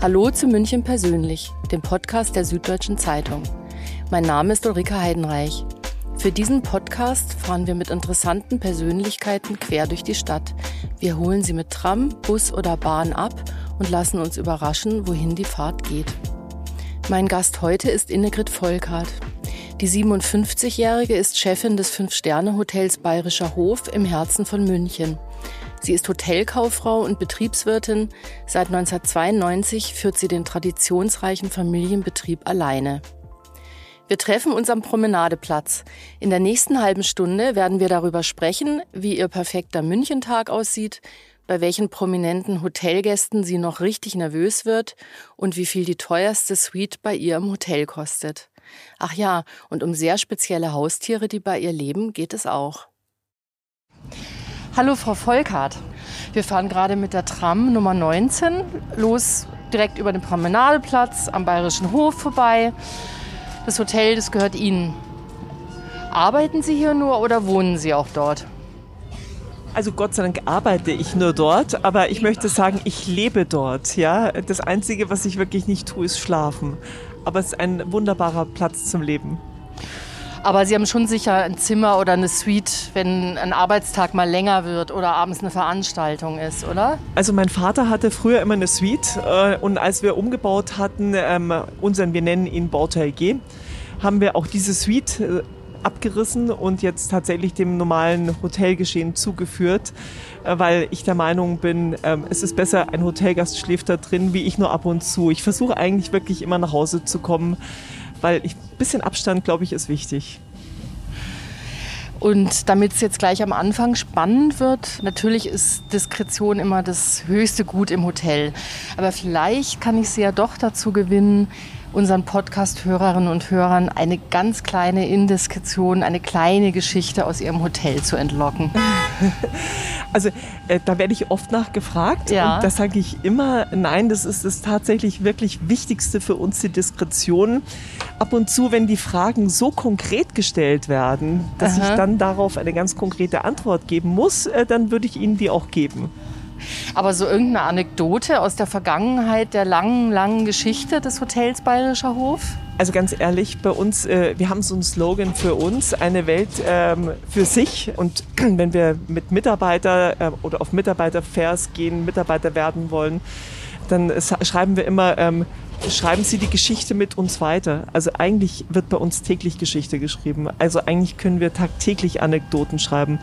Hallo zu München persönlich, dem Podcast der Süddeutschen Zeitung. Mein Name ist Ulrike Heidenreich. Für diesen Podcast fahren wir mit interessanten Persönlichkeiten quer durch die Stadt. Wir holen sie mit Tram, Bus oder Bahn ab und lassen uns überraschen, wohin die Fahrt geht. Mein Gast heute ist Innegrid Volkart. Die 57-Jährige ist Chefin des Fünf-Sterne-Hotels Bayerischer Hof im Herzen von München. Sie ist Hotelkauffrau und Betriebswirtin. Seit 1992 führt sie den traditionsreichen Familienbetrieb alleine. Wir treffen uns am Promenadeplatz. In der nächsten halben Stunde werden wir darüber sprechen, wie ihr perfekter Münchentag aussieht, bei welchen prominenten Hotelgästen sie noch richtig nervös wird und wie viel die teuerste Suite bei ihr im Hotel kostet. Ach ja, und um sehr spezielle Haustiere, die bei ihr leben, geht es auch. Hallo Frau Volkart. Wir fahren gerade mit der Tram Nummer 19 los direkt über den Promenadeplatz am Bayerischen Hof vorbei. Das Hotel, das gehört Ihnen. Arbeiten Sie hier nur oder wohnen Sie auch dort? Also Gott sei Dank arbeite ich nur dort, aber ich möchte sagen, ich lebe dort. Ja, das Einzige, was ich wirklich nicht tue, ist schlafen. Aber es ist ein wunderbarer Platz zum Leben. Aber Sie haben schon sicher ein Zimmer oder eine Suite, wenn ein Arbeitstag mal länger wird oder abends eine Veranstaltung ist, oder? Also mein Vater hatte früher immer eine Suite äh, und als wir umgebaut hatten, ähm, unseren, wir nennen ihn Bauteil G, haben wir auch diese Suite äh, abgerissen und jetzt tatsächlich dem normalen Hotelgeschehen zugeführt, äh, weil ich der Meinung bin, ähm, es ist besser, ein Hotelgast schläft da drin, wie ich nur ab und zu. Ich versuche eigentlich wirklich immer nach Hause zu kommen weil ein bisschen Abstand, glaube ich, ist wichtig. Und damit es jetzt gleich am Anfang spannend wird, natürlich ist Diskretion immer das höchste Gut im Hotel. Aber vielleicht kann ich Sie ja doch dazu gewinnen, unseren Podcast-Hörerinnen und Hörern eine ganz kleine Indiskretion, eine kleine Geschichte aus ihrem Hotel zu entlocken. Also äh, da werde ich oft nachgefragt ja. und da sage ich immer, nein, das ist das tatsächlich wirklich Wichtigste für uns, die Diskretion. Ab und zu, wenn die Fragen so konkret gestellt werden, dass Aha. ich dann darauf eine ganz konkrete Antwort geben muss, äh, dann würde ich Ihnen die auch geben. Aber so irgendeine Anekdote aus der Vergangenheit der langen, langen Geschichte des Hotels Bayerischer Hof? Also ganz ehrlich, bei uns, äh, wir haben so einen Slogan für uns, eine Welt ähm, für sich. Und wenn wir mit Mitarbeiter äh, oder auf Mitarbeiterfairs gehen, Mitarbeiter werden wollen, dann schreiben wir immer, ähm, schreiben Sie die Geschichte mit uns weiter. Also eigentlich wird bei uns täglich Geschichte geschrieben. Also eigentlich können wir tagtäglich Anekdoten schreiben.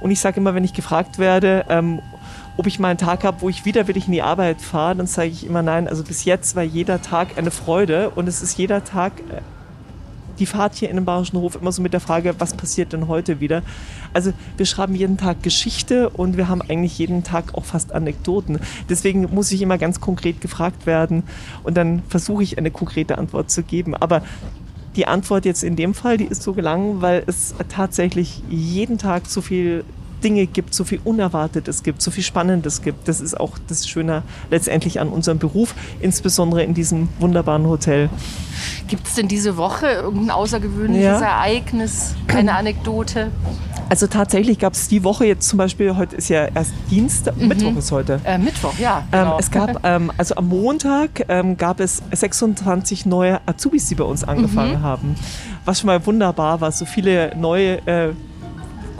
Und ich sage immer, wenn ich gefragt werde, ähm, ob ich mal einen Tag habe, wo ich widerwillig in die Arbeit fahre, dann sage ich immer nein. Also bis jetzt war jeder Tag eine Freude und es ist jeder Tag äh, die Fahrt hier in den Bayerischen Hof immer so mit der Frage, was passiert denn heute wieder? Also wir schreiben jeden Tag Geschichte und wir haben eigentlich jeden Tag auch fast Anekdoten. Deswegen muss ich immer ganz konkret gefragt werden und dann versuche ich eine konkrete Antwort zu geben. Aber die Antwort jetzt in dem Fall, die ist so gelangen, weil es tatsächlich jeden Tag so viel Dinge gibt, so viel Unerwartetes gibt, so viel Spannendes gibt. Das ist auch das Schöne letztendlich an unserem Beruf, insbesondere in diesem wunderbaren Hotel. Gibt es denn diese Woche irgendein außergewöhnliches ja. Ereignis, eine Anekdote? Also tatsächlich gab es die Woche jetzt zum Beispiel, heute ist ja erst Dienstag, mhm. Mittwoch ist heute. Äh, Mittwoch, ja. Ähm, genau. Ähm, es gab, ähm, also am Montag ähm, gab es 26 neue Azubis, die bei uns angefangen mhm. haben. Was schon mal wunderbar war, so viele neue äh,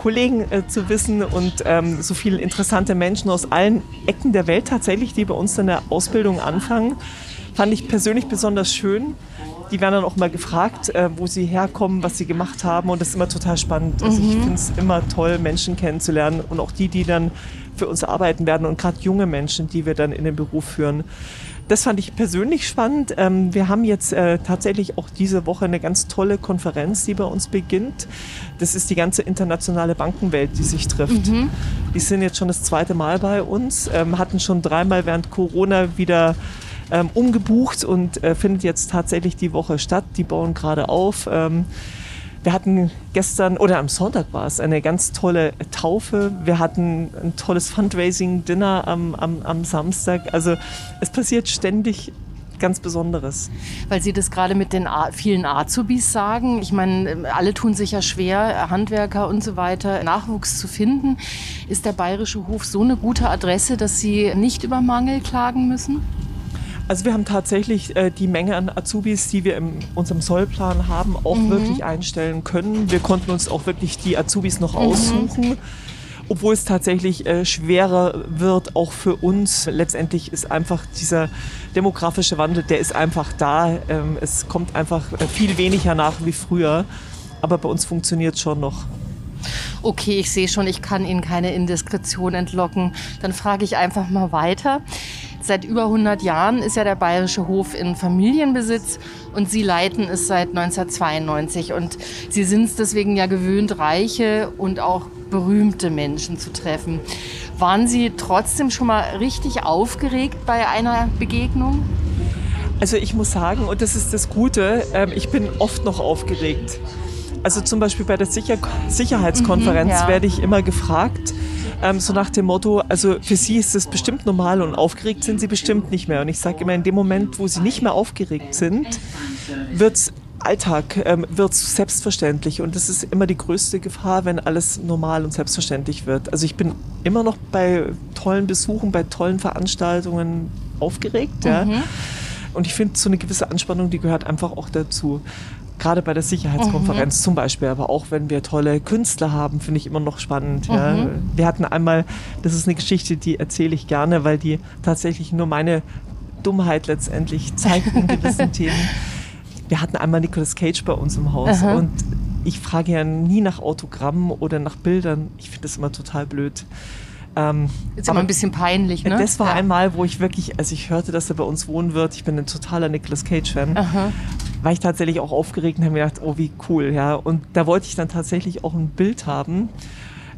Kollegen äh, zu wissen und ähm, so viele interessante Menschen aus allen Ecken der Welt tatsächlich, die bei uns in der Ausbildung anfangen, fand ich persönlich besonders schön. Die werden dann auch mal gefragt, äh, wo sie herkommen, was sie gemacht haben und das ist immer total spannend. Also mhm. ich finde es immer toll, Menschen kennenzulernen und auch die, die dann für uns arbeiten werden und gerade junge Menschen, die wir dann in den Beruf führen. Das fand ich persönlich spannend. Ähm, wir haben jetzt äh, tatsächlich auch diese Woche eine ganz tolle Konferenz, die bei uns beginnt. Das ist die ganze internationale Bankenwelt, die sich trifft. Mhm. Die sind jetzt schon das zweite Mal bei uns, ähm, hatten schon dreimal während Corona wieder ähm, umgebucht und äh, findet jetzt tatsächlich die Woche statt. Die bauen gerade auf. Wir hatten gestern oder am Sonntag war es eine ganz tolle Taufe. Wir hatten ein tolles Fundraising-Dinner am, am, am Samstag. Also es passiert ständig ganz Besonderes. Weil Sie das gerade mit den vielen Azubis sagen. Ich meine, alle tun sich ja schwer, Handwerker und so weiter, Nachwuchs zu finden. Ist der Bayerische Hof so eine gute Adresse, dass Sie nicht über Mangel klagen müssen? Also wir haben tatsächlich äh, die Menge an Azubis, die wir in unserem Sollplan haben, auch mhm. wirklich einstellen können. Wir konnten uns auch wirklich die Azubis noch mhm. aussuchen. Obwohl es tatsächlich äh, schwerer wird, auch für uns. Letztendlich ist einfach dieser demografische Wandel, der ist einfach da. Ähm, es kommt einfach äh, viel weniger nach wie früher. Aber bei uns funktioniert es schon noch okay, ich sehe schon, ich kann Ihnen keine Indiskretion entlocken. Dann frage ich einfach mal weiter. Seit über 100 Jahren ist ja der Bayerische Hof in Familienbesitz und Sie leiten es seit 1992. Und Sie sind es deswegen ja gewöhnt, reiche und auch berühmte Menschen zu treffen. Waren Sie trotzdem schon mal richtig aufgeregt bei einer Begegnung? Also ich muss sagen, und das ist das Gute, ähm, ich bin oft noch aufgeregt. Also zum Beispiel bei der Sicher Sicherheitskonferenz mhm, ja. werde ich immer gefragt, ähm, so nach dem Motto, also für Sie ist es bestimmt normal und aufgeregt sind Sie bestimmt nicht mehr. Und ich sage immer, in dem Moment, wo Sie nicht mehr aufgeregt sind, wird Alltag ähm, wird selbstverständlich und das ist immer die größte Gefahr, wenn alles normal und selbstverständlich wird. Also ich bin immer noch bei tollen Besuchen, bei tollen Veranstaltungen aufgeregt, ja. Mhm. Und ich finde, so eine gewisse Anspannung, die gehört einfach auch dazu gerade bei der Sicherheitskonferenz mhm. zum Beispiel, aber auch wenn wir tolle Künstler haben, finde ich immer noch spannend. Mhm. Ja. Wir hatten einmal, das ist eine Geschichte, die erzähle ich gerne, weil die tatsächlich nur meine Dummheit letztendlich zeigt in gewissen Themen. Wir hatten einmal Nicolas Cage bei uns im Haus Aha. und ich frage ja nie nach Autogrammen oder nach Bildern. Ich finde das immer total blöd. Ähm, ist aber ein bisschen peinlich, ne? Das war ja. einmal, wo ich wirklich, als ich hörte, dass er bei uns wohnen wird, ich bin ein totaler Nicolas Cage-Fan, war ich tatsächlich auch aufgeregt und habe mir gedacht, oh, wie cool, ja. Und da wollte ich dann tatsächlich auch ein Bild haben.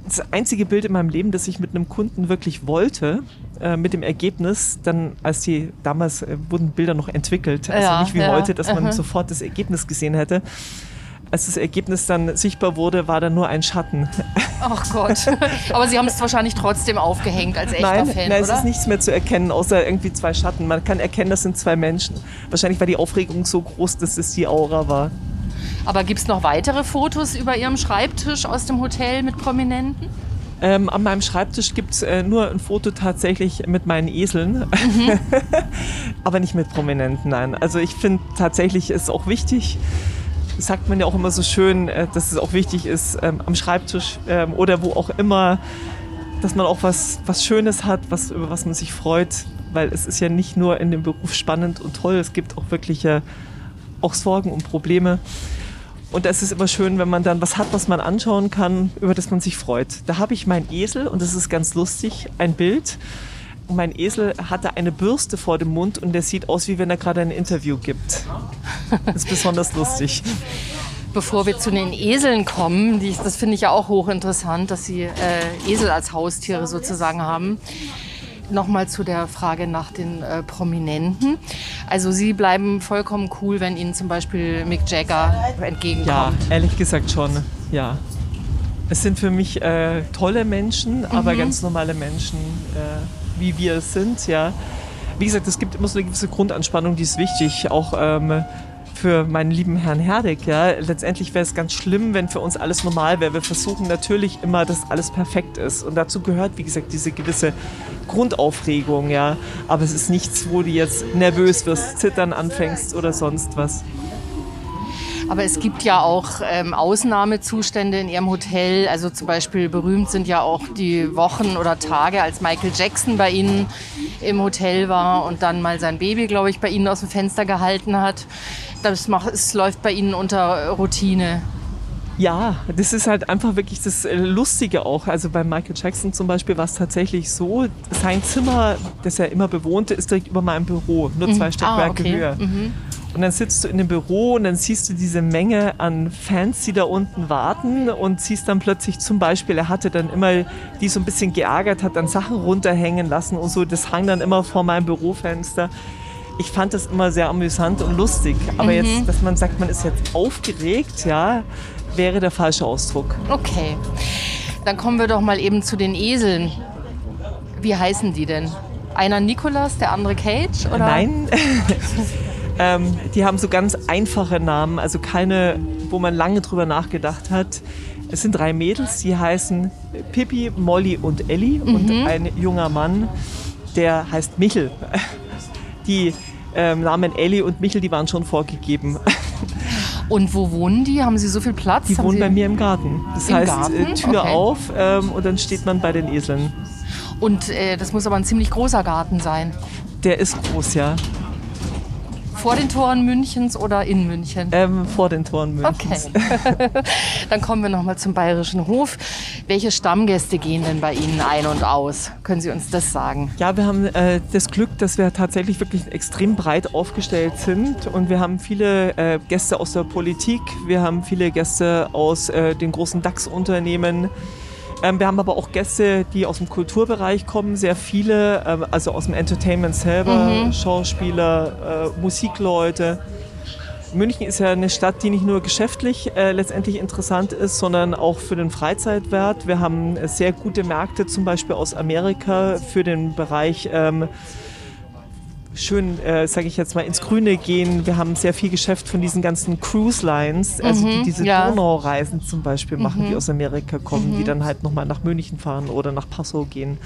Das einzige Bild in meinem Leben, das ich mit einem Kunden wirklich wollte, äh, mit dem Ergebnis, dann, als die, damals äh, wurden Bilder noch entwickelt, also ja, nicht wie ja. heute, dass man Aha. sofort das Ergebnis gesehen hätte als das Ergebnis dann sichtbar wurde, war da nur ein Schatten. Ach Gott. Aber Sie haben es wahrscheinlich trotzdem aufgehängt als echter nein, Fan, nein, oder? es ist nichts mehr zu erkennen, außer irgendwie zwei Schatten. Man kann erkennen, das sind zwei Menschen. Wahrscheinlich war die Aufregung so groß, dass es die Aura war. Aber gibt es noch weitere Fotos über Ihrem Schreibtisch aus dem Hotel mit Prominenten? Ähm, an meinem Schreibtisch gibt es äh, nur ein Foto tatsächlich mit meinen Eseln, mhm. aber nicht mit Prominenten, nein. Also ich finde tatsächlich ist auch wichtig, sagt man ja auch immer so schön, äh, dass es auch wichtig ist, ähm, am Schreibtisch ähm, oder wo auch immer, dass man auch was, was Schönes hat, was, über was man sich freut. Weil es ist ja nicht nur in dem Beruf spannend und toll, es gibt auch wirkliche auch Sorgen und Probleme. Und es ist immer schön, wenn man dann was hat, was man anschauen kann, über das man sich freut. Da habe ich meinen Esel und das ist ganz lustig, ein Bild mein Esel hatte eine Bürste vor dem Mund und der sieht aus, wie wenn er gerade ein Interview gibt. Das ist besonders lustig. Bevor wir zu den Eseln kommen, die, das finde ich ja auch hochinteressant, dass Sie äh, Esel als Haustiere sozusagen haben. Nochmal zu der Frage nach den äh, Prominenten. Also Sie bleiben vollkommen cool, wenn Ihnen zum Beispiel Mick Jagger entgegenkommt. Ja, ehrlich gesagt schon, ja. Es sind für mich äh, tolle Menschen, aber mhm. ganz normale Menschen. Äh, wie wir es sind, ja. Wie gesagt, es gibt immer so eine gewisse Grundanspannung, die ist wichtig, auch ähm, für meinen lieben Herrn Herdig. Ja. Letztendlich wäre es ganz schlimm, wenn für uns alles normal wäre. Wir versuchen natürlich immer, dass alles perfekt ist. Und dazu gehört, wie gesagt, diese gewisse Grundaufregung, ja. Aber es ist nichts, wo du jetzt nervös wirst, zittern anfängst oder sonst was. Aber es gibt ja auch ähm, Ausnahmezustände in Ihrem Hotel. Also zum Beispiel berühmt sind ja auch die Wochen oder Tage, als Michael Jackson bei Ihnen im Hotel war und dann mal sein Baby, glaube ich, bei Ihnen aus dem Fenster gehalten hat. Das macht, es läuft bei Ihnen unter Routine. Ja, das ist halt einfach wirklich das äh, Lustige auch. Also bei Michael Jackson zum Beispiel war es tatsächlich so, sein Zimmer, das er immer bewohnte, ist direkt über meinem Büro, nur zwei mhm. Stockwerke ah, okay. höher. Mhm. Und dann sitzt du in dem Büro und dann siehst du diese Menge an Fans, die da unten warten und siehst dann plötzlich zum Beispiel, er hatte dann immer, die so ein bisschen geärgert hat, dann Sachen runterhängen lassen und so. Das hang dann immer vor meinem Bürofenster. Ich fand das immer sehr amüsant und lustig. Aber mhm. jetzt, dass man sagt, man ist jetzt aufgeregt, ja, wäre der falsche Ausdruck. Okay. Dann kommen wir doch mal eben zu den Eseln. Wie heißen die denn? Einer Nikolas, der andere Cage? Oder? Nein. Ähm, die haben so ganz einfache Namen, also keine, wo man lange drüber nachgedacht hat. Es sind drei Mädels, die heißen Pippi, Molly und Ellie mhm. und ein junger Mann, der heißt Michel. Die ähm, Namen Elli und Michel, die waren schon vorgegeben. Und wo wohnen die? Haben Sie so viel Platz? Die Haben wohnen bei mir im Garten. Das Im heißt, Garten? äh, Tür Okay. auf ähm, und dann steht man bei den Eseln. Und äh, das muss aber ein ziemlich großer Garten sein. Der ist groß, ja. Vor den Toren Münchens oder in München? Ähm, vor den Toren Münchens. Okay. Dann kommen wir nochmal zum Bayerischen Hof. Welche Stammgäste gehen denn bei Ihnen ein und aus? Können Sie uns das sagen? Ja, wir haben äh, das Glück, dass wir tatsächlich wirklich extrem breit aufgestellt sind und wir haben viele äh, Gäste aus der Politik, wir haben viele Gäste aus äh, den großen DAX-Unternehmen. Ähm, wir haben aber auch Gäste, die aus dem Kulturbereich kommen, sehr viele, ähm, also aus dem Entertainment selber, Schauspieler, äh, Musikleute. München ist ja eine Stadt, die nicht nur geschäftlich äh, letztendlich interessant ist, sondern auch für den Freizeitwert. Wir haben sehr gute Märkte, zum Beispiel aus Amerika, für den Bereich ähm, schön, äh, sage ich jetzt mal, ins Grüne gehen. Wir haben sehr viel Geschäft von diesen ganzen Cruise Lines, also die diese ja. Donaureisen zum Beispiel machen, die aus Amerika kommen, die dann halt nochmal nach München fahren oder nach Passau gehen.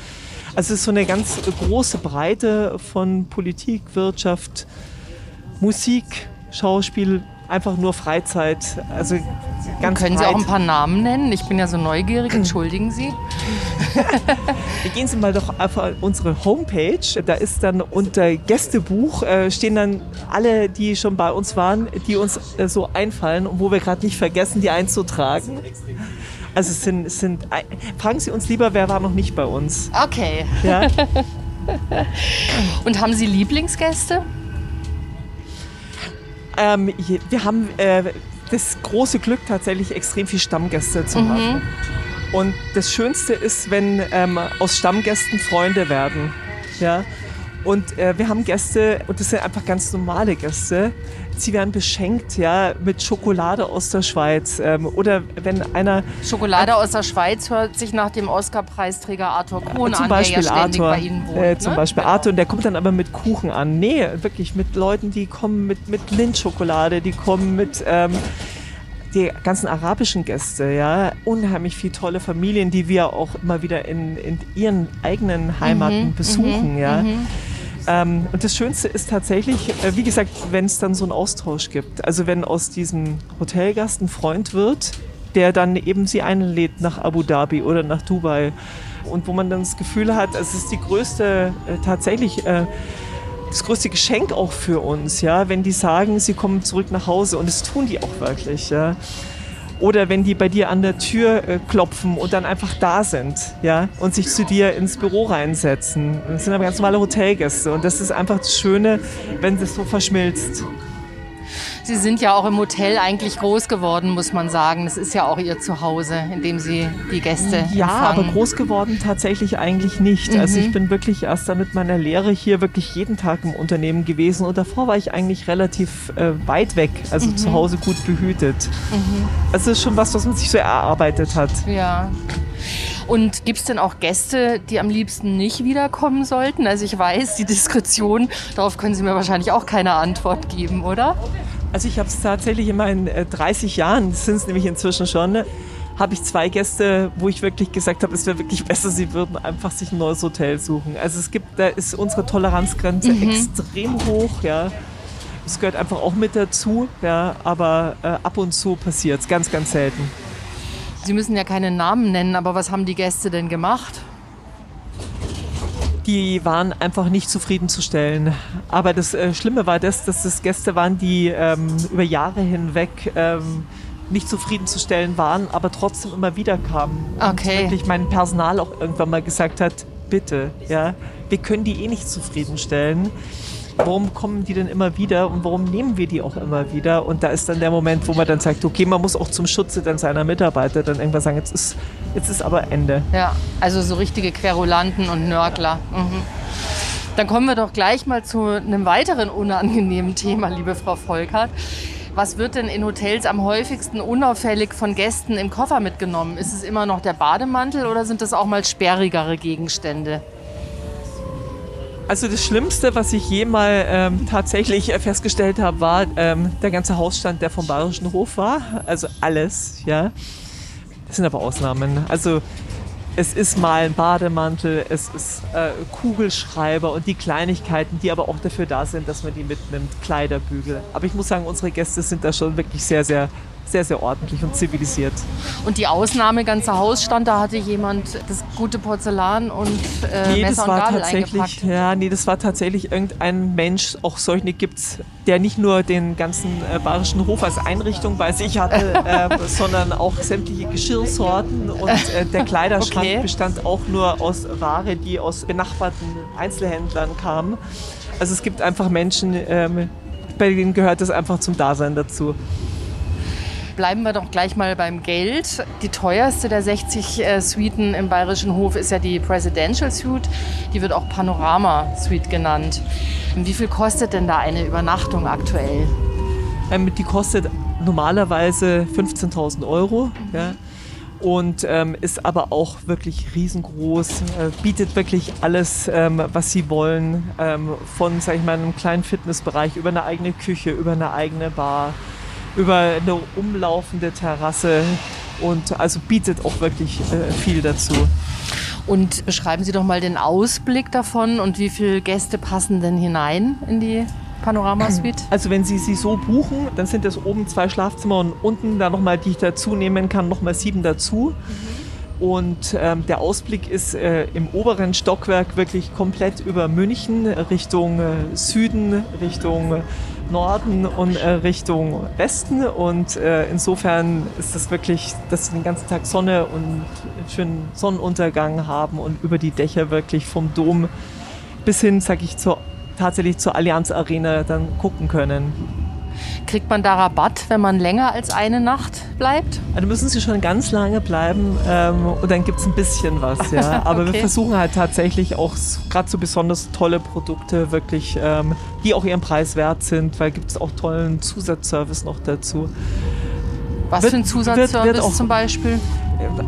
Also es ist so eine ganz große Breite von Politik, Wirtschaft, Musik, Schauspiel, einfach nur Freizeit. Also ganz Können Sie breit. auch ein paar Namen nennen? Ich bin ja so neugierig, entschuldigen Sie. Gehen Sie mal doch einfach auf unsere Homepage. Da ist dann unter Gästebuch äh, stehen dann alle, die schon bei uns waren, die uns äh, so einfallen und wo wir gerade nicht vergessen, die einzutragen. Also es sind, es sind, fragen Sie uns lieber, wer war noch nicht bei uns? Okay. Ja? Und haben Sie Lieblingsgäste? ähm, wir haben äh, das große Glück, tatsächlich extrem viel Stammgäste zu haben. Und das Schönste ist, wenn ähm, aus Stammgästen Freunde werden. Ja? Und äh, wir haben Gäste, und das sind einfach ganz normale Gäste, sie werden beschenkt ja, mit Schokolade aus der Schweiz. Ähm, oder wenn einer, Schokolade aus der Schweiz hört sich nach dem Oscar-Preisträger Arthur Krohn zum an, Beispiel der ja Arthur, bei Ihnen wohnt. äh, zum ne? Beispiel Genau. Arthur, und der kommt dann aber mit Kuchen an. Nee, wirklich mit Leuten, die kommen mit, mit Lindschokolade, die kommen mit... Ähm, die ganzen arabischen Gäste, ja, unheimlich viele tolle Familien, die wir auch immer wieder in, in ihren eigenen Heimaten Mhm, besuchen, ja. Ähm, und das Schönste ist tatsächlich, äh, wie gesagt, wenn es dann so einen Austausch gibt. Also wenn aus diesem Hotelgast ein Freund wird, der dann eben sie einlädt nach Abu Dhabi oder nach Dubai. Und wo man dann das Gefühl hat, es ist die größte, äh, tatsächlich äh, das größte Geschenk auch für uns, ja, wenn die sagen, sie kommen zurück nach Hause und das tun die auch wirklich, ja. Oder wenn die bei dir an der Tür äh, klopfen und dann einfach da sind, ja, und sich zu dir ins Büro reinsetzen. Das sind aber ganz normale Hotelgäste und das ist einfach das Schöne, wenn das so verschmilzt. Sie sind ja auch im Hotel eigentlich groß geworden, muss man sagen. Das ist ja auch Ihr Zuhause, in dem Sie die Gäste Ja, aber empfangen. groß geworden tatsächlich eigentlich nicht. Also Mhm. ich bin wirklich erst dann mit meiner Lehre hier wirklich jeden Tag im Unternehmen gewesen und davor war ich eigentlich relativ äh, weit weg, also Mhm. zu Hause gut behütet. Also das ist schon was, was man sich so erarbeitet hat. Ja. Und gibt es denn auch Gäste, die am liebsten nicht wiederkommen sollten? Also ich weiß, die Diskretion, darauf können Sie mir wahrscheinlich auch keine Antwort geben, oder? Also ich habe es tatsächlich in meinen äh, 30 Jahren, sind es nämlich inzwischen schon, ne, habe ich zwei Gäste, wo ich wirklich gesagt habe, es wäre wirklich besser, sie würden einfach sich ein neues Hotel suchen. Also es gibt, da ist unsere Toleranzgrenze extrem hoch, ja. Es gehört einfach auch mit dazu, ja, aber äh, ab und zu passiert es, ganz, ganz selten. Sie müssen ja keine Namen nennen, aber was haben die Gäste denn gemacht? Die waren einfach nicht zufriedenzustellen. Aber das äh, Schlimme war das, dass das Gäste waren, die ähm, über Jahre hinweg ähm, nicht zufriedenzustellen waren, aber trotzdem immer wieder kamen. Okay. Und wirklich mein Personal auch irgendwann mal gesagt hat, bitte, ja, wir können die eh nicht zufriedenstellen. Warum kommen die denn immer wieder und warum nehmen wir die auch immer wieder? Und da ist dann der Moment, wo man dann sagt, okay, man muss auch zum Schutze dann seiner Mitarbeiter dann irgendwann sagen, jetzt ist, jetzt ist aber Ende. Ja, also so richtige Querulanten und Nörgler. Mhm. Dann kommen wir doch gleich mal zu einem weiteren unangenehmen Thema, liebe Frau Volkert. Was wird denn in Hotels am häufigsten unauffällig von Gästen im Koffer mitgenommen? Ist es immer noch der Bademantel oder sind das auch mal sperrigere Gegenstände? Also das Schlimmste, was ich je mal ähm, tatsächlich äh, festgestellt habe, war ähm, der ganze Hausstand, der vom Bayerischen Hof war. Also alles, ja. Das sind aber Ausnahmen. Also es ist mal ein Bademantel, es ist äh, Kugelschreiber und die Kleinigkeiten, die aber auch dafür da sind, dass man die mitnimmt, Kleiderbügel. Aber ich muss sagen, unsere Gäste sind da schon wirklich sehr, sehr sehr, sehr ordentlich und zivilisiert. Und die Ausnahme ganzer Hausstand, da hatte jemand das gute Porzellan und äh, nee, Messer das war und Gabel tatsächlich, Ja, nee, das war tatsächlich irgendein Mensch, auch solche gibt es, der nicht nur den ganzen äh, Bayerischen Hof als Einrichtung bei sich hatte, äh, sondern auch sämtliche Geschirrsorten und äh, der Kleiderschrank okay. bestand auch nur aus Ware, die aus benachbarten Einzelhändlern kam. Also es gibt einfach Menschen, ähm, bei denen gehört das einfach zum Dasein dazu. Bleiben wir doch gleich mal beim Geld. Die teuerste der 60 äh, Suiten im Bayerischen Hof ist ja die Presidential Suite. Die wird auch Panorama Suite genannt. Wie viel kostet denn da eine Übernachtung aktuell? Ähm, die kostet normalerweise 15.000 Euro. Mhm. Ja und ähm, ist aber auch wirklich riesengroß, äh, bietet wirklich alles, ähm, was sie wollen, ähm, von, sag ich mal, einem kleinen Fitnessbereich über eine eigene Küche, über eine eigene Bar, über eine umlaufende Terrasse und also bietet auch wirklich äh, viel dazu. Und beschreiben Sie doch mal den Ausblick davon und wie viele Gäste passen denn hinein in die Panorama-Suite? Also wenn Sie sie so buchen, dann sind das oben zwei Schlafzimmer und unten da nochmal, die ich dazu nehmen kann, nochmal sieben dazu. Mhm. Und ähm, der Ausblick ist äh, im oberen Stockwerk wirklich komplett über München Richtung äh, Süden, Richtung Norden und äh, Richtung Westen. Und äh, insofern ist das wirklich, dass wir den ganzen Tag Sonne und schönen Sonnenuntergang haben und über die Dächer wirklich vom Dom bis hin, sag ich, zur, tatsächlich zur Allianz Arena dann gucken können. Kriegt man da Rabatt, wenn man länger als eine Nacht bleibt? Also müssen Sie schon ganz lange bleiben ähm, und dann gibt es ein bisschen was, ja. Aber okay. wir versuchen halt tatsächlich auch gerade so besonders tolle Produkte wirklich, ähm, die auch ihren Preis wert sind, weil gibt es auch tollen Zusatzservice noch dazu. Was wird, für ein Zusatzservice wird, wird auch, zum Beispiel?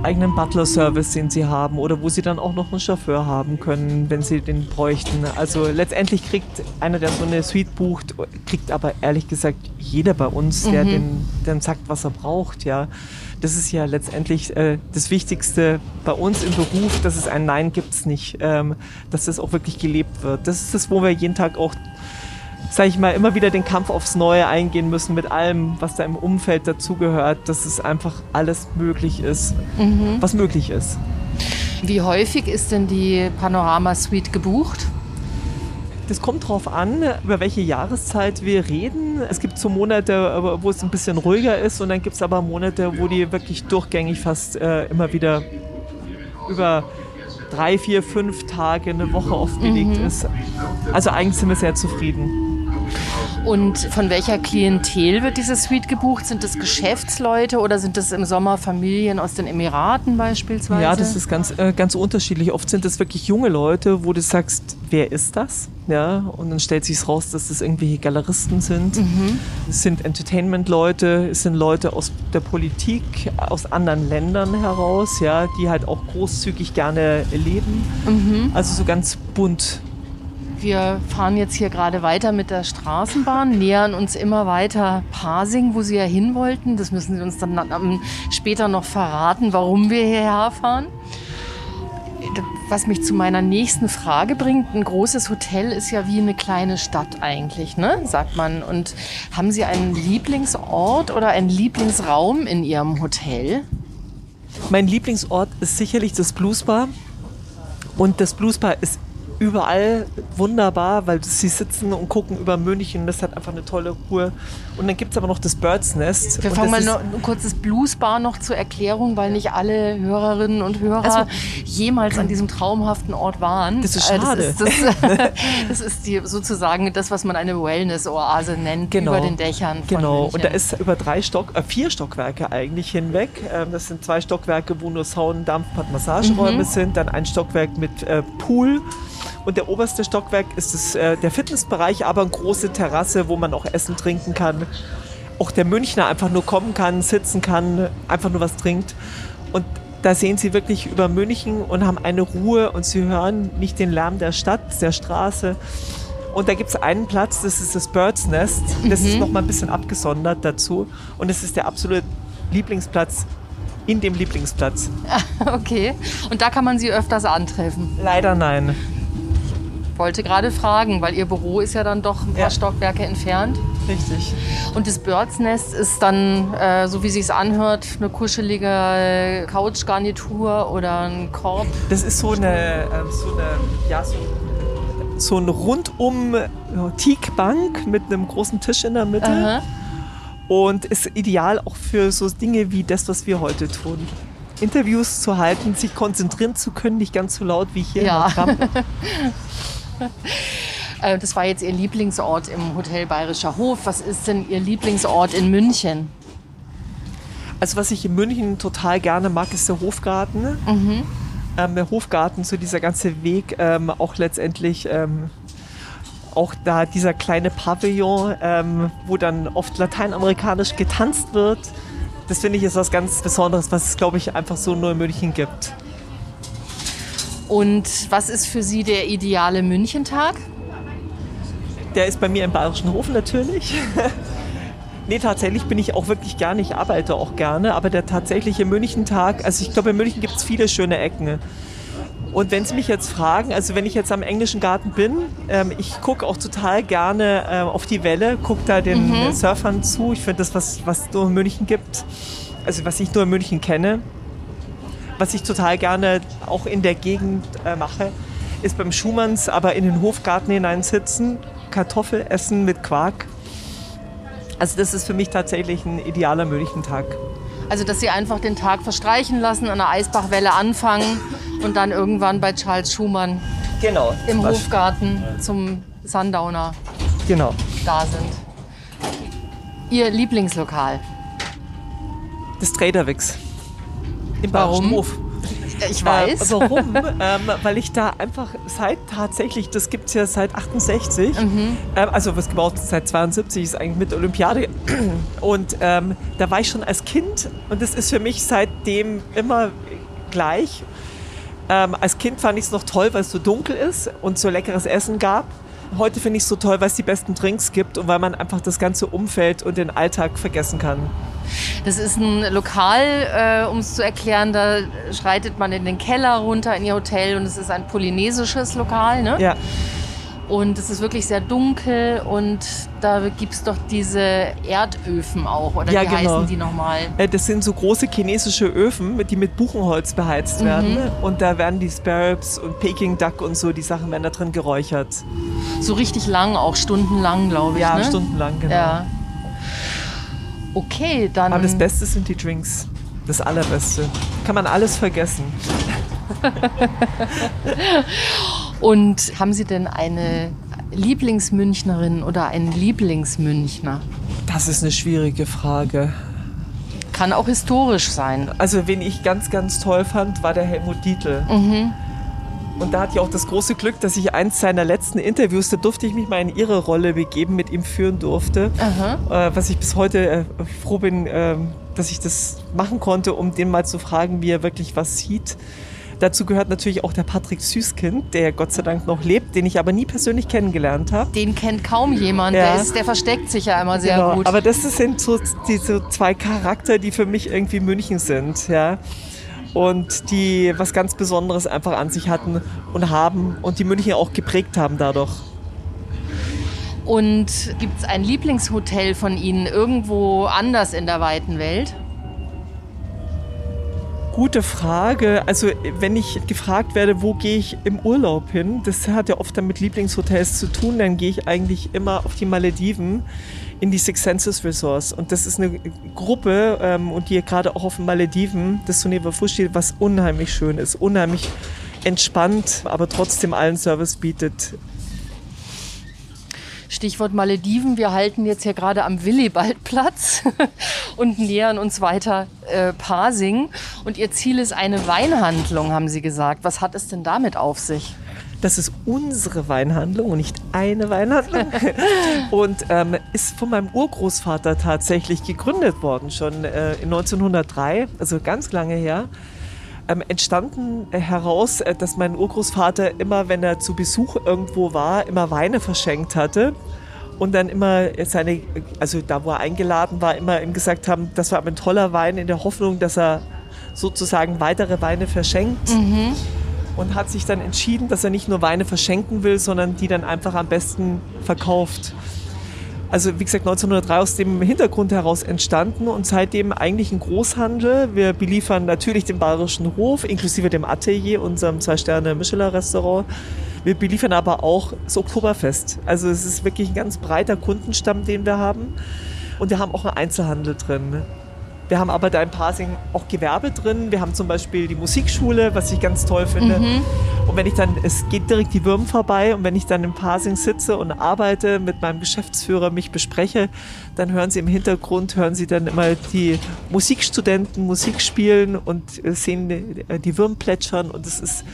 eigenen Butler-Service, den sie haben oder wo sie dann auch noch einen Chauffeur haben können, wenn sie den bräuchten. Also letztendlich kriegt einer, der so eine Suite bucht, kriegt aber ehrlich gesagt jeder bei uns, der mhm. den, dann sagt, was er braucht, ja. Das ist ja letztendlich äh, das Wichtigste bei uns im Beruf, dass es ein Nein gibt es nicht, ähm, dass das auch wirklich gelebt wird. Das ist das, wo wir jeden Tag auch sage ich mal, immer wieder den Kampf aufs Neue eingehen müssen mit allem, was da im Umfeld dazugehört, dass es einfach alles möglich ist, mhm. was möglich ist. Wie häufig ist denn die Panorama Suite gebucht? Das kommt darauf an, über welche Jahreszeit wir reden. Es gibt so Monate, wo es ein bisschen ruhiger ist und dann gibt es aber Monate, wo die wirklich durchgängig fast äh, immer wieder über drei, vier, fünf Tage, eine Woche oft belegt mhm. ist. Also eigentlich sind wir sehr zufrieden. Und von welcher Klientel wird diese Suite gebucht? Sind das Geschäftsleute oder sind das im Sommer Familien aus den Emiraten beispielsweise? Ja, das ist ganz, äh, ganz unterschiedlich. Oft sind das wirklich junge Leute, wo du sagst, wer ist das? Ja, und dann stellt sich raus, dass das irgendwelche Galeristen sind. Mhm. Es sind Entertainment-Leute, es sind Leute aus der Politik, aus anderen Ländern heraus, ja, die halt auch großzügig gerne leben. Mhm. Also so ganz bunt wir fahren jetzt hier gerade weiter mit der Straßenbahn, nähern uns immer weiter Pasing, wo Sie ja hin wollten. Das müssen Sie uns dann später noch verraten, warum wir hierher fahren. Was mich zu meiner nächsten Frage bringt, ein großes Hotel ist ja wie eine kleine Stadt eigentlich, ne? sagt man. Und haben Sie einen Lieblingsort oder einen Lieblingsraum in Ihrem Hotel? Mein Lieblingsort ist sicherlich das Bluesbar. Und das Bluesbar ist überall wunderbar, weil sie sitzen und gucken über München. Das hat einfach eine tolle Ruhe. Und dann gibt es aber noch das Birds Nest. Wir fangen mal noch ein kurzes Bluesbar noch zur Erklärung, weil nicht alle Hörerinnen und Hörer also, jemals an diesem traumhaften Ort waren. Das ist schade. Das ist, das, das ist die, sozusagen das, was man eine Wellness-Oase nennt, genau. über den Dächern. Von genau, München. und da ist über drei Stock, äh, vier Stockwerke eigentlich hinweg. Ähm, das sind zwei Stockwerke, wo nur Sauen, Dampfbad, Massageräume mhm. sind. Dann ein Stockwerk mit äh, Pool. Und der oberste Stockwerk ist das, äh, der Fitnessbereich, aber eine große Terrasse, wo man auch essen, trinken kann. Auch der Münchner einfach nur kommen kann, sitzen kann, einfach nur was trinkt. Und da sehen Sie wirklich über München und haben eine Ruhe und Sie hören nicht den Lärm der Stadt, der Straße. Und da gibt es einen Platz, das ist das Birds Nest. Das mhm. ist nochmal ein bisschen abgesondert dazu. Und es ist der absolute Lieblingsplatz in dem Lieblingsplatz. okay. Und da kann man Sie öfters antreffen? Leider nein. Ich wollte gerade fragen, weil Ihr Büro ist ja dann doch ein paar ja. Stockwerke entfernt. Richtig. Und das Birds Nest ist dann, äh, so wie sich anhört, eine kuschelige Couchgarnitur oder ein Korb? Das ist so eine, äh, so eine ja, so, so ein rundum Teakbank mit einem großen Tisch in der Mitte. Aha. Und ist ideal auch für so Dinge wie das, was wir heute tun. Interviews zu halten, sich konzentrieren zu können, nicht ganz so laut wie hier ja. Äh, das war jetzt Ihr Lieblingsort im Hotel Bayerischer Hof. Was ist denn Ihr Lieblingsort in München? Also was ich in München total gerne mag, ist der Hofgarten. Mhm. Ähm, der Hofgarten, so dieser ganze Weg, ähm, auch letztendlich ähm, auch da dieser kleine Pavillon, ähm, wo dann oft lateinamerikanisch getanzt wird. Das finde ich ist was ganz Besonderes, was es, glaube ich, einfach so nur in München gibt. Und was ist für Sie der ideale Münchentag? Der ist bei mir im Bayerischen Hof natürlich. nee, tatsächlich bin ich auch wirklich gerne, ich arbeite auch gerne, aber der tatsächliche Münchentag, also ich glaube, in München gibt es viele schöne Ecken. Und wenn Sie mich jetzt fragen, also wenn ich jetzt am englischen Garten bin, ähm, ich gucke auch total gerne äh, auf die Welle, gucke da den mhm. Surfern zu. Ich finde das, was, was nur in München gibt, also was ich nur in München kenne, was ich total gerne auch in der Gegend äh, mache, ist beim Schumanns aber in den Hofgarten hineinsitzen, Kartoffel essen mit Quark. Also das ist für mich tatsächlich ein idealer Münchentag. Also dass Sie einfach den Tag verstreichen lassen, an der Eisbachwelle anfangen und dann irgendwann bei Charles Schumann genau, im Hofgarten zum Sundowner genau. da sind. Ihr Lieblingslokal? Das Traderwix. Im Warum? Hof. Ich äh, weiß. Äh, warum? ähm, weil ich da einfach seit tatsächlich, das gibt es ja seit 68, mhm. ähm, also was gebaut seit 72, ist eigentlich mit Olympiade. Und ähm, da war ich schon als Kind und das ist für mich seitdem immer gleich. Ähm, als Kind fand ich es noch toll, weil es so dunkel ist und so leckeres Essen gab. Heute finde ich es so toll, weil es die besten Drinks gibt und weil man einfach das ganze Umfeld und den Alltag vergessen kann. Das ist ein Lokal, äh, um es zu erklären, da schreitet man in den Keller runter in ihr Hotel und es ist ein polynesisches Lokal. Ne? Ja. Und es ist wirklich sehr dunkel und da gibt es doch diese Erdöfen auch, oder ja, wie genau. heißen die nochmal? Äh, das sind so große chinesische Öfen, die mit Buchenholz beheizt mhm. werden. Und da werden die Sparrows und Peking Duck und so, die Sachen werden da drin geräuchert. So richtig lang, auch stundenlang, glaube ich. Ja, ne? stundenlang, genau. Ja. Okay, dann. Aber das Beste sind die Drinks. Das Allerbeste. Kann man alles vergessen. Und haben Sie denn eine Lieblingsmünchnerin oder einen Lieblingsmünchner? Das ist eine schwierige Frage. Kann auch historisch sein. Also, wen ich ganz, ganz toll fand, war der Helmut Dietl. Mhm. Und da hatte ich auch das große Glück, dass ich eins seiner letzten Interviews, da durfte ich mich mal in ihre Rolle begeben, mit ihm führen durfte. Äh, was ich bis heute äh, froh bin, äh, dass ich das machen konnte, um den mal zu fragen, wie er wirklich was sieht. Dazu gehört natürlich auch der Patrick Süßkind, der Gott sei Dank noch lebt, den ich aber nie persönlich kennengelernt habe. Den kennt kaum jemand, ja. der, ist, der versteckt sich ja immer sehr genau. gut. Aber das sind so diese zwei Charakter, die für mich irgendwie München sind. Ja und die was ganz Besonderes einfach an sich hatten und haben und die München auch geprägt haben dadurch. Und gibt es ein Lieblingshotel von Ihnen irgendwo anders in der weiten Welt? Gute Frage. Also wenn ich gefragt werde, wo gehe ich im Urlaub hin, das hat ja oft dann mit Lieblingshotels zu tun, dann gehe ich eigentlich immer auf die Malediven in die Six Senses Resource. Und das ist eine Gruppe, ähm, und die gerade auch auf den Malediven, das Soneva Fushi, was unheimlich schön ist, unheimlich entspannt, aber trotzdem allen Service bietet. Stichwort Malediven. Wir halten jetzt hier gerade am Willibaldplatz und nähern uns weiter äh, Pasing. Und Ihr Ziel ist eine Weinhandlung, haben Sie gesagt. Was hat es denn damit auf sich? Das ist unsere Weinhandlung und nicht eine Weinhandlung. und ähm, ist von meinem Urgroßvater tatsächlich gegründet worden, schon äh, in 1903, also ganz lange her. Ähm, entstanden heraus, äh, dass mein Urgroßvater immer, wenn er zu Besuch irgendwo war, immer Weine verschenkt hatte und dann immer seine, also da wo er eingeladen war, immer ihm gesagt haben, das war ein toller Wein in der Hoffnung, dass er sozusagen weitere Weine verschenkt. Mhm. Und hat sich dann entschieden, dass er nicht nur Weine verschenken will, sondern die dann einfach am besten verkauft. Also wie gesagt 1903 aus dem Hintergrund heraus entstanden und seitdem eigentlich ein Großhandel. Wir beliefern natürlich den Bayerischen Hof inklusive dem Atelier, unserem Zwei-Sterne-Michelin-Restaurant. Wir beliefern aber auch das Oktoberfest. Also es ist wirklich ein ganz breiter Kundenstamm, den wir haben. Und wir haben auch einen Einzelhandel drin. Wir haben aber da in Parsing auch Gewerbe drin. Wir haben zum Beispiel die Musikschule, was ich ganz toll finde. Mhm. Und wenn ich dann, es geht direkt die Würm vorbei und wenn ich dann im Parsing sitze und arbeite, mit meinem Geschäftsführer mich bespreche, dann hören Sie im Hintergrund, hören Sie dann immer die Musikstudenten Musik spielen und sehen die Würm plätschern und es ist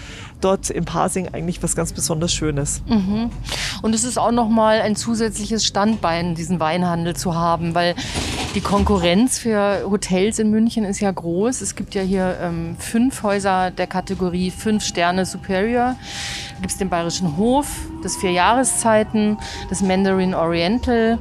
dort im Parsing eigentlich was ganz besonders Schönes. Mhm. Und es ist auch nochmal ein zusätzliches Standbein, diesen Weinhandel zu haben, weil die Konkurrenz für Hotels in München ist ja groß. Es gibt ja hier ähm, fünf Häuser der Kategorie fünf Sterne Superior. Da gibt es den Bayerischen Hof, das Vier Jahreszeiten, das Mandarin Oriental,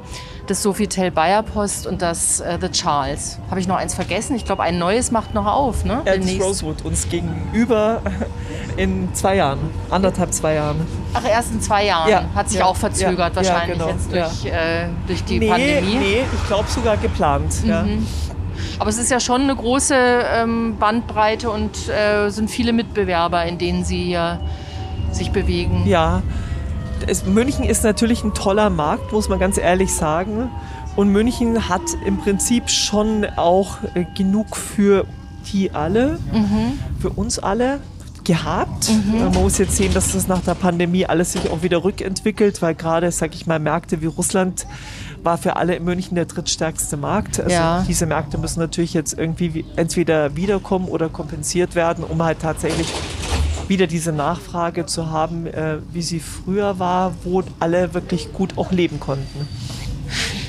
das Sofitel Bayer Post und das äh, The Charles. Habe ich noch eins vergessen? Ich glaube, ein neues macht noch auf, ne? Ja, das Rosewood uns gegenüber in zwei Jahren, anderthalb, zwei Jahren. Ach, erst in zwei Jahren. Ja, Hat sich ja, auch verzögert ja, wahrscheinlich genau, jetzt durch, äh, durch die nee, Pandemie. Nee, ich glaube sogar geplant. Mhm. Aber es ist ja schon eine große ähm, Bandbreite und äh, sind viele Mitbewerber, in denen Sie hier sich bewegen. Ja, es, München ist natürlich ein toller Markt, muss man ganz ehrlich sagen. Und München hat im Prinzip schon auch äh, genug für die alle, mhm. für uns alle gehabt. Mhm. Man muss jetzt sehen, dass das nach der Pandemie alles sich auch wieder rückentwickelt, weil gerade, sag ich mal, Märkte wie Russland war für alle in München der drittstärkste Markt. Also ja. diese Märkte müssen natürlich jetzt irgendwie entweder wiederkommen oder kompensiert werden, um halt tatsächlich wieder diese Nachfrage zu haben, äh, wie sie früher war, wo alle wirklich gut auch leben konnten.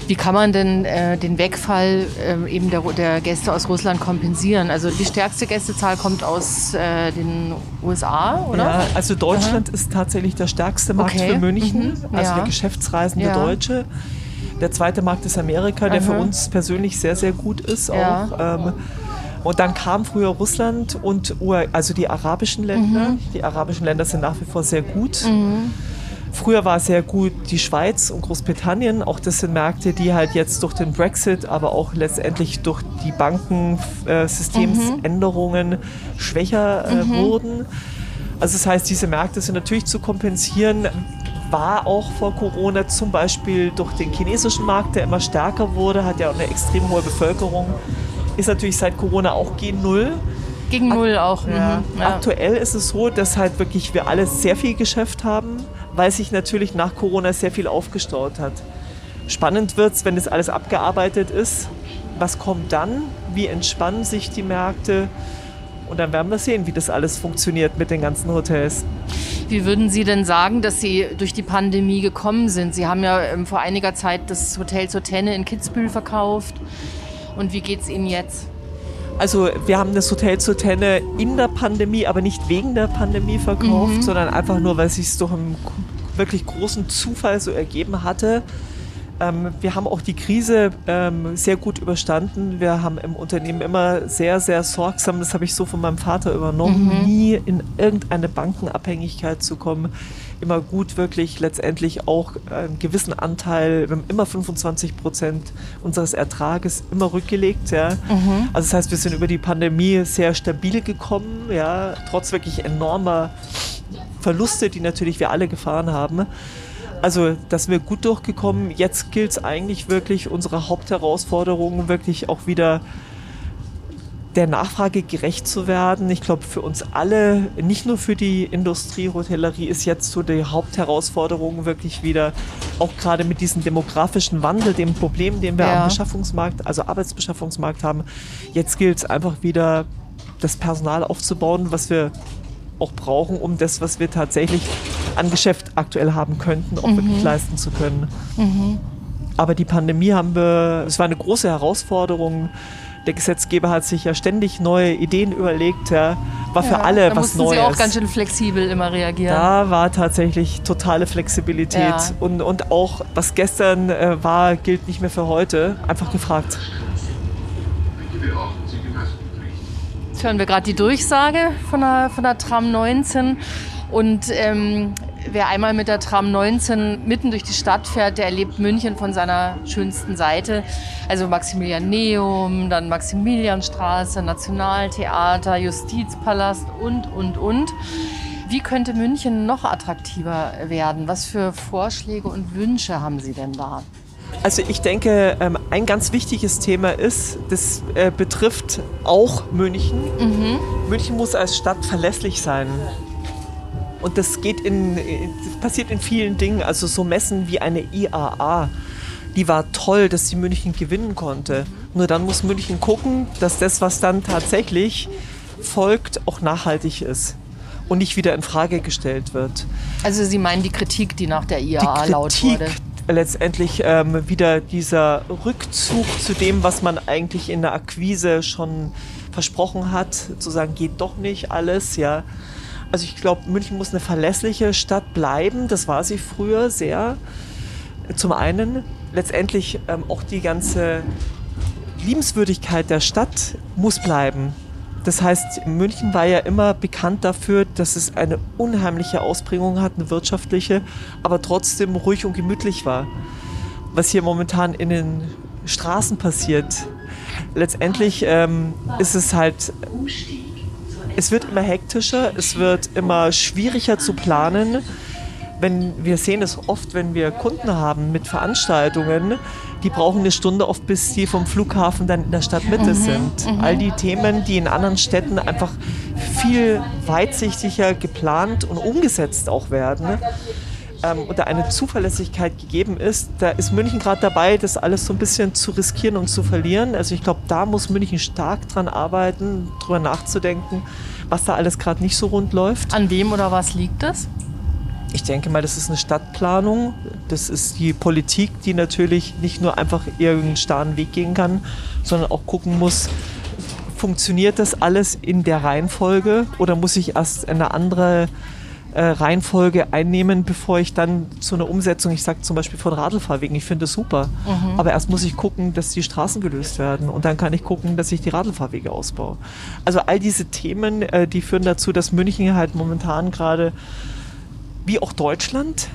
Wie kann man denn äh, den Wegfall äh, eben der, der, Gäste aus Russland kompensieren? Also die stärkste Gästezahl kommt aus äh, den USA, oder? Ja, also Deutschland Aha. ist tatsächlich der stärkste Markt okay. für München, mhm. also ja. für geschäftsreisende ja. Deutsche. Der zweite Markt ist Amerika, der Aha. für uns persönlich sehr, sehr gut ist. Auch. Ja. Ähm, und dann kam früher Russland und also die arabischen Länder. Mhm. Die arabischen Länder sind nach wie vor sehr gut. Mhm. Früher war sehr gut die Schweiz und Großbritannien. Auch das sind Märkte, die halt jetzt durch den Brexit, aber auch letztendlich durch die Bankensystemsänderungen mhm. schwächer äh, mhm. wurden. Also das heißt, diese Märkte sind natürlich zu kompensieren. War auch vor Corona zum Beispiel durch den chinesischen Markt, der immer stärker wurde, hat ja auch eine extrem hohe Bevölkerung ist natürlich seit Corona auch G0. Gegen Null auch. Ja. Mhm. Ja. Aktuell ist es so, dass halt wirklich wir alle sehr viel Geschäft haben, weil sich natürlich nach Corona sehr viel aufgestaut hat. Spannend wird es, wenn das alles abgearbeitet ist. Was kommt dann? Wie entspannen sich die Märkte? Und dann werden wir sehen, wie das alles funktioniert mit den ganzen Hotels. Wie würden Sie denn sagen, dass Sie durch die Pandemie gekommen sind? Sie haben ja ähm, vor einiger Zeit das Hotel zur Tenne in Kitzbühel verkauft. Und wie geht es Ihnen jetzt? Also wir haben das Hotel zur Tenne in der Pandemie, aber nicht wegen der Pandemie verkauft, mhm. sondern einfach nur, weil es sich durch einen wirklich großen Zufall so ergeben hatte. Ähm, wir haben auch die Krise ähm, sehr gut überstanden. Wir haben im Unternehmen immer sehr, sehr sorgsam, das habe ich so von meinem Vater übernommen, mhm. nie in irgendeine Bankenabhängigkeit zu kommen immer gut wirklich letztendlich auch einen gewissen Anteil, wir haben immer 25 Prozent unseres Ertrages immer rückgelegt. Ja. Mhm. Also das heißt, wir sind über die Pandemie sehr stabil gekommen, ja, trotz wirklich enormer Verluste, die natürlich wir alle gefahren haben. Also, dass wir gut durchgekommen. Jetzt gilt es eigentlich wirklich, unsere Hauptherausforderungen wirklich auch wieder der Nachfrage gerecht zu werden. Ich glaube, für uns alle, nicht nur für die Industrie, Hotellerie, ist jetzt so die Hauptherausforderung wirklich wieder, auch gerade mit diesem demografischen Wandel, dem Problem, den wir ja. am Beschaffungsmarkt, also Arbeitsbeschaffungsmarkt haben. Jetzt gilt es einfach wieder, das Personal aufzubauen, was wir auch brauchen, um das, was wir tatsächlich an Geschäft aktuell haben könnten, auch mhm. wirklich leisten zu können. Mhm. Aber die Pandemie haben wir, es war eine große Herausforderung der Gesetzgeber hat sich ja ständig neue Ideen überlegt, ja, war für alle da was Neues. Sie auch ganz schön flexibel immer reagieren. Da war tatsächlich totale Flexibilität ja. und, und auch was gestern äh, war, gilt nicht mehr für heute. Einfach gefragt. Jetzt hören wir gerade die Durchsage von der, von der Tram 19. Und ähm, wer einmal mit der Tram 19 mitten durch die Stadt fährt, der erlebt München von seiner schönsten Seite. Also Maximilianeum, dann Maximilianstraße, Nationaltheater, Justizpalast und, und, und. Wie könnte München noch attraktiver werden? Was für Vorschläge und Wünsche haben Sie denn da? Also ich denke, ähm, ein ganz wichtiges Thema ist, das äh, betrifft auch München. Mhm. München muss als Stadt verlässlich sein. Und das geht in, das passiert in vielen Dingen. Also so Messen wie eine IAA, die war toll, dass sie München gewinnen konnte. Nur dann muss München gucken, dass das, was dann tatsächlich folgt, auch nachhaltig ist und nicht wieder in Frage gestellt wird. Also Sie meinen die Kritik, die nach der IAA die laut wurde? Letztendlich ähm, wieder dieser Rückzug zu dem, was man eigentlich in der Akquise schon versprochen hat, zu sagen, geht doch nicht alles, ja. Also ich glaube, München muss eine verlässliche Stadt bleiben. Das war sie früher sehr. Zum einen letztendlich ähm, auch die ganze Liebenswürdigkeit der Stadt muss bleiben. Das heißt, München war ja immer bekannt dafür, dass es eine unheimliche Ausprägung hat, eine wirtschaftliche, aber trotzdem ruhig und gemütlich war. Was hier momentan in den Straßen passiert, letztendlich ähm, ist es halt, es wird immer hektischer, es wird immer schwieriger zu planen. Wenn wir sehen es oft, wenn wir Kunden haben mit Veranstaltungen, die brauchen eine Stunde oft, bis sie vom Flughafen dann in der Stadtmitte mhm, sind. Mhm. All die Themen, die in anderen Städten einfach viel weitsichtiger geplant und umgesetzt auch werden ähm, da eine Zuverlässigkeit gegeben ist, da ist München gerade dabei, das alles so ein bisschen zu riskieren und zu verlieren. Also ich glaube, da muss München stark dran arbeiten, drüber nachzudenken, was da alles gerade nicht so rund läuft. An wem oder was liegt das? Ich denke mal, das ist eine Stadtplanung. Das ist die Politik, die natürlich nicht nur einfach irgendeinen starren Weg gehen kann, sondern auch gucken muss, funktioniert das alles in der Reihenfolge oder muss ich erst eine andere äh, Reihenfolge einnehmen, bevor ich dann zu einer Umsetzung, ich sage zum Beispiel von Radlfahrwegen, ich finde das super. Mhm. Aber erst muss ich gucken, dass die Straßen gelöst werden und dann kann ich gucken, dass ich die Radlfahrwege ausbaue. Also all diese Themen, äh, die führen dazu, dass München halt momentan gerade wie auch Deutschland.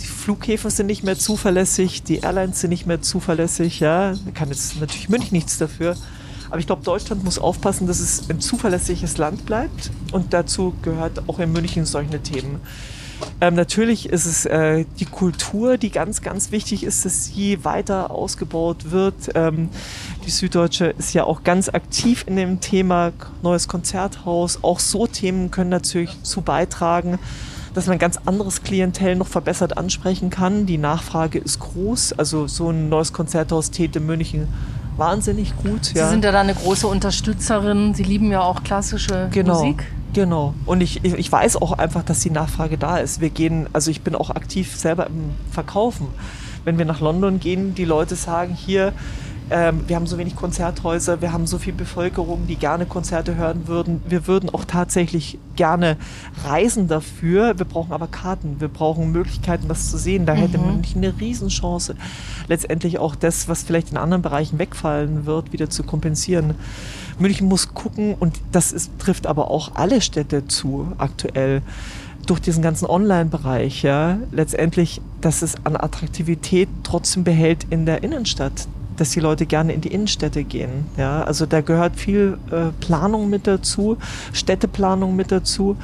Die Flughäfen sind nicht mehr zuverlässig, die Airlines sind nicht mehr zuverlässig. Ja, kann jetzt natürlich München nichts dafür. Aber ich glaube, Deutschland muss aufpassen, dass es ein zuverlässiges Land bleibt. Und dazu gehört auch in München solche Themen. Ähm, natürlich ist es äh, die Kultur, die ganz, ganz wichtig ist, dass sie weiter ausgebaut wird. Ähm, die Süddeutsche ist ja auch ganz aktiv in dem Thema neues Konzerthaus. Auch so Themen können natürlich zu beitragen, dass man ein ganz anderes Klientel noch verbessert ansprechen kann. Die Nachfrage ist groß. Also so ein neues Konzerthaus täte München wahnsinnig gut. Sie ja. sind ja da eine große Unterstützerin. Sie lieben ja auch klassische genau. Musik. Genau. Und ich, ich weiß auch einfach, dass die Nachfrage da ist. Wir gehen, also ich bin auch aktiv selber im Verkaufen. Wenn wir nach London gehen, die Leute sagen hier, ähm, wir haben so wenig Konzerthäuser, wir haben so viel Bevölkerung, die gerne Konzerte hören würden. Wir würden auch tatsächlich gerne reisen dafür. Wir brauchen aber Karten, wir brauchen Möglichkeiten, was zu sehen. Da mhm. hätte München eine Riesenchance, letztendlich auch das, was vielleicht in anderen Bereichen wegfallen wird, wieder zu kompensieren. München muss gucken, und das ist, trifft aber auch alle Städte zu aktuell durch diesen ganzen Online-Bereich, ja, letztendlich, dass es an Attraktivität trotzdem behält in der Innenstadt dass die Leute gerne in die Innenstädte gehen. Ja, also da gehört viel äh, Planung mit dazu, Städteplanung mit dazu.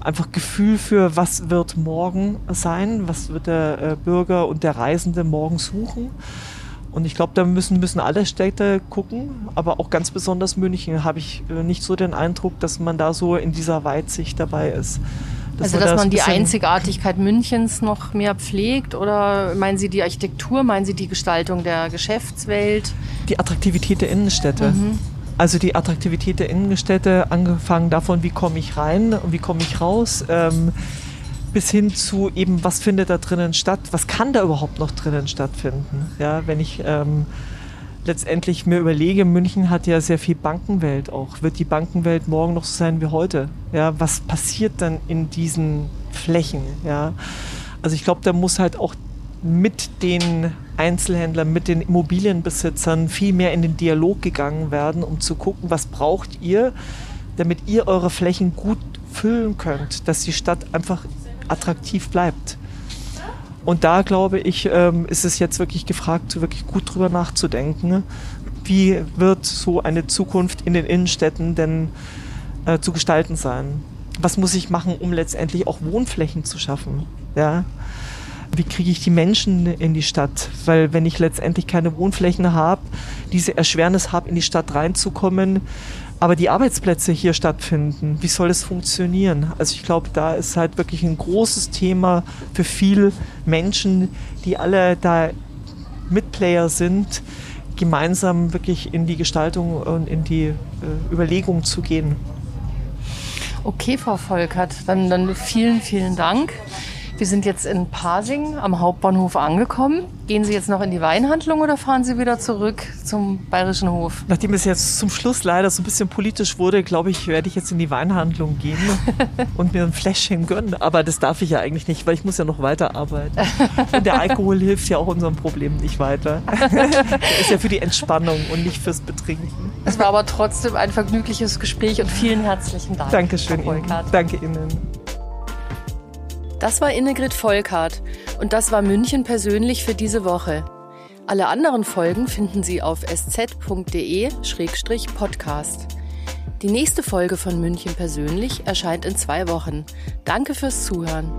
Einfach Gefühl für, was wird morgen sein, was wird der äh, Bürger und der Reisende morgen suchen. Und ich glaube, da müssen, müssen alle Städte gucken, aber auch ganz besonders München habe ich äh, nicht so den Eindruck, dass man da so in dieser Weitsicht dabei ist. Dass also, dass man die Einzigartigkeit Münchens noch mehr pflegt? Oder meinen Sie die Architektur? Meinen Sie die Gestaltung der Geschäftswelt? Die Attraktivität der Innenstädte. Mhm. Also die Attraktivität der Innenstädte, angefangen davon, wie komme ich rein und wie komme ich raus, ähm, bis hin zu eben, was findet da drinnen statt, was kann da überhaupt noch drinnen stattfinden. Ja, wenn ich ähm, letztendlich mir überlege, München hat ja sehr viel Bankenwelt auch. Wird die Bankenwelt morgen noch so sein wie heute? Ja, was passiert dann in diesen Flächen? Ja, also ich glaube, da muss halt auch mit den Einzelhändlern, mit den Immobilienbesitzern viel mehr in den Dialog gegangen werden, um zu gucken, was braucht ihr, damit ihr eure Flächen gut füllen könnt, dass die Stadt einfach attraktiv bleibt. Und da glaube ich, ähm, ist es jetzt wirklich gefragt, wirklich gut drüber nachzudenken. Wie wird so eine Zukunft in den Innenstädten denn äh, zu gestalten sein? Was muss ich machen, um letztendlich auch Wohnflächen zu schaffen? Ja? Wie kriege ich die Menschen in die Stadt? Weil wenn ich letztendlich keine Wohnflächen habe, diese Erschwernis habe, in die Stadt reinzukommen, aber die Arbeitsplätze hier stattfinden, wie soll es funktionieren? Also ich glaube, da ist halt wirklich ein großes Thema für viele Menschen, die alle da Mitplayer sind, gemeinsam wirklich in die Gestaltung und in die äh, Überlegung zu gehen. Okay, Frau Volkert, dann, dann vielen, vielen Dank. Wir sind jetzt in Pasing am Hauptbahnhof angekommen. Gehen Sie jetzt noch in die Weinhandlung oder fahren Sie wieder zurück zum Bayerischen Hof? Nachdem es jetzt zum Schluss leider so ein bisschen politisch wurde, glaube ich, werde ich jetzt in die Weinhandlung gehen und mir ein Fläschchen gönnen. Aber das darf ich ja eigentlich nicht, weil ich muss ja noch weiterarbeiten. Und der Alkohol hilft ja auch unserem Problem nicht weiter. der ist ja für die Entspannung und nicht fürs Betrinken. Es war aber trotzdem ein vergnügliches Gespräch und vielen herzlichen Dank. Dankeschön. Ihnen. Danke Ihnen. Das war Innegrid Volkart und das war München persönlich für diese Woche. Alle anderen Folgen finden Sie auf sz.de-podcast. Die nächste Folge von München persönlich erscheint in zwei Wochen. Danke fürs Zuhören.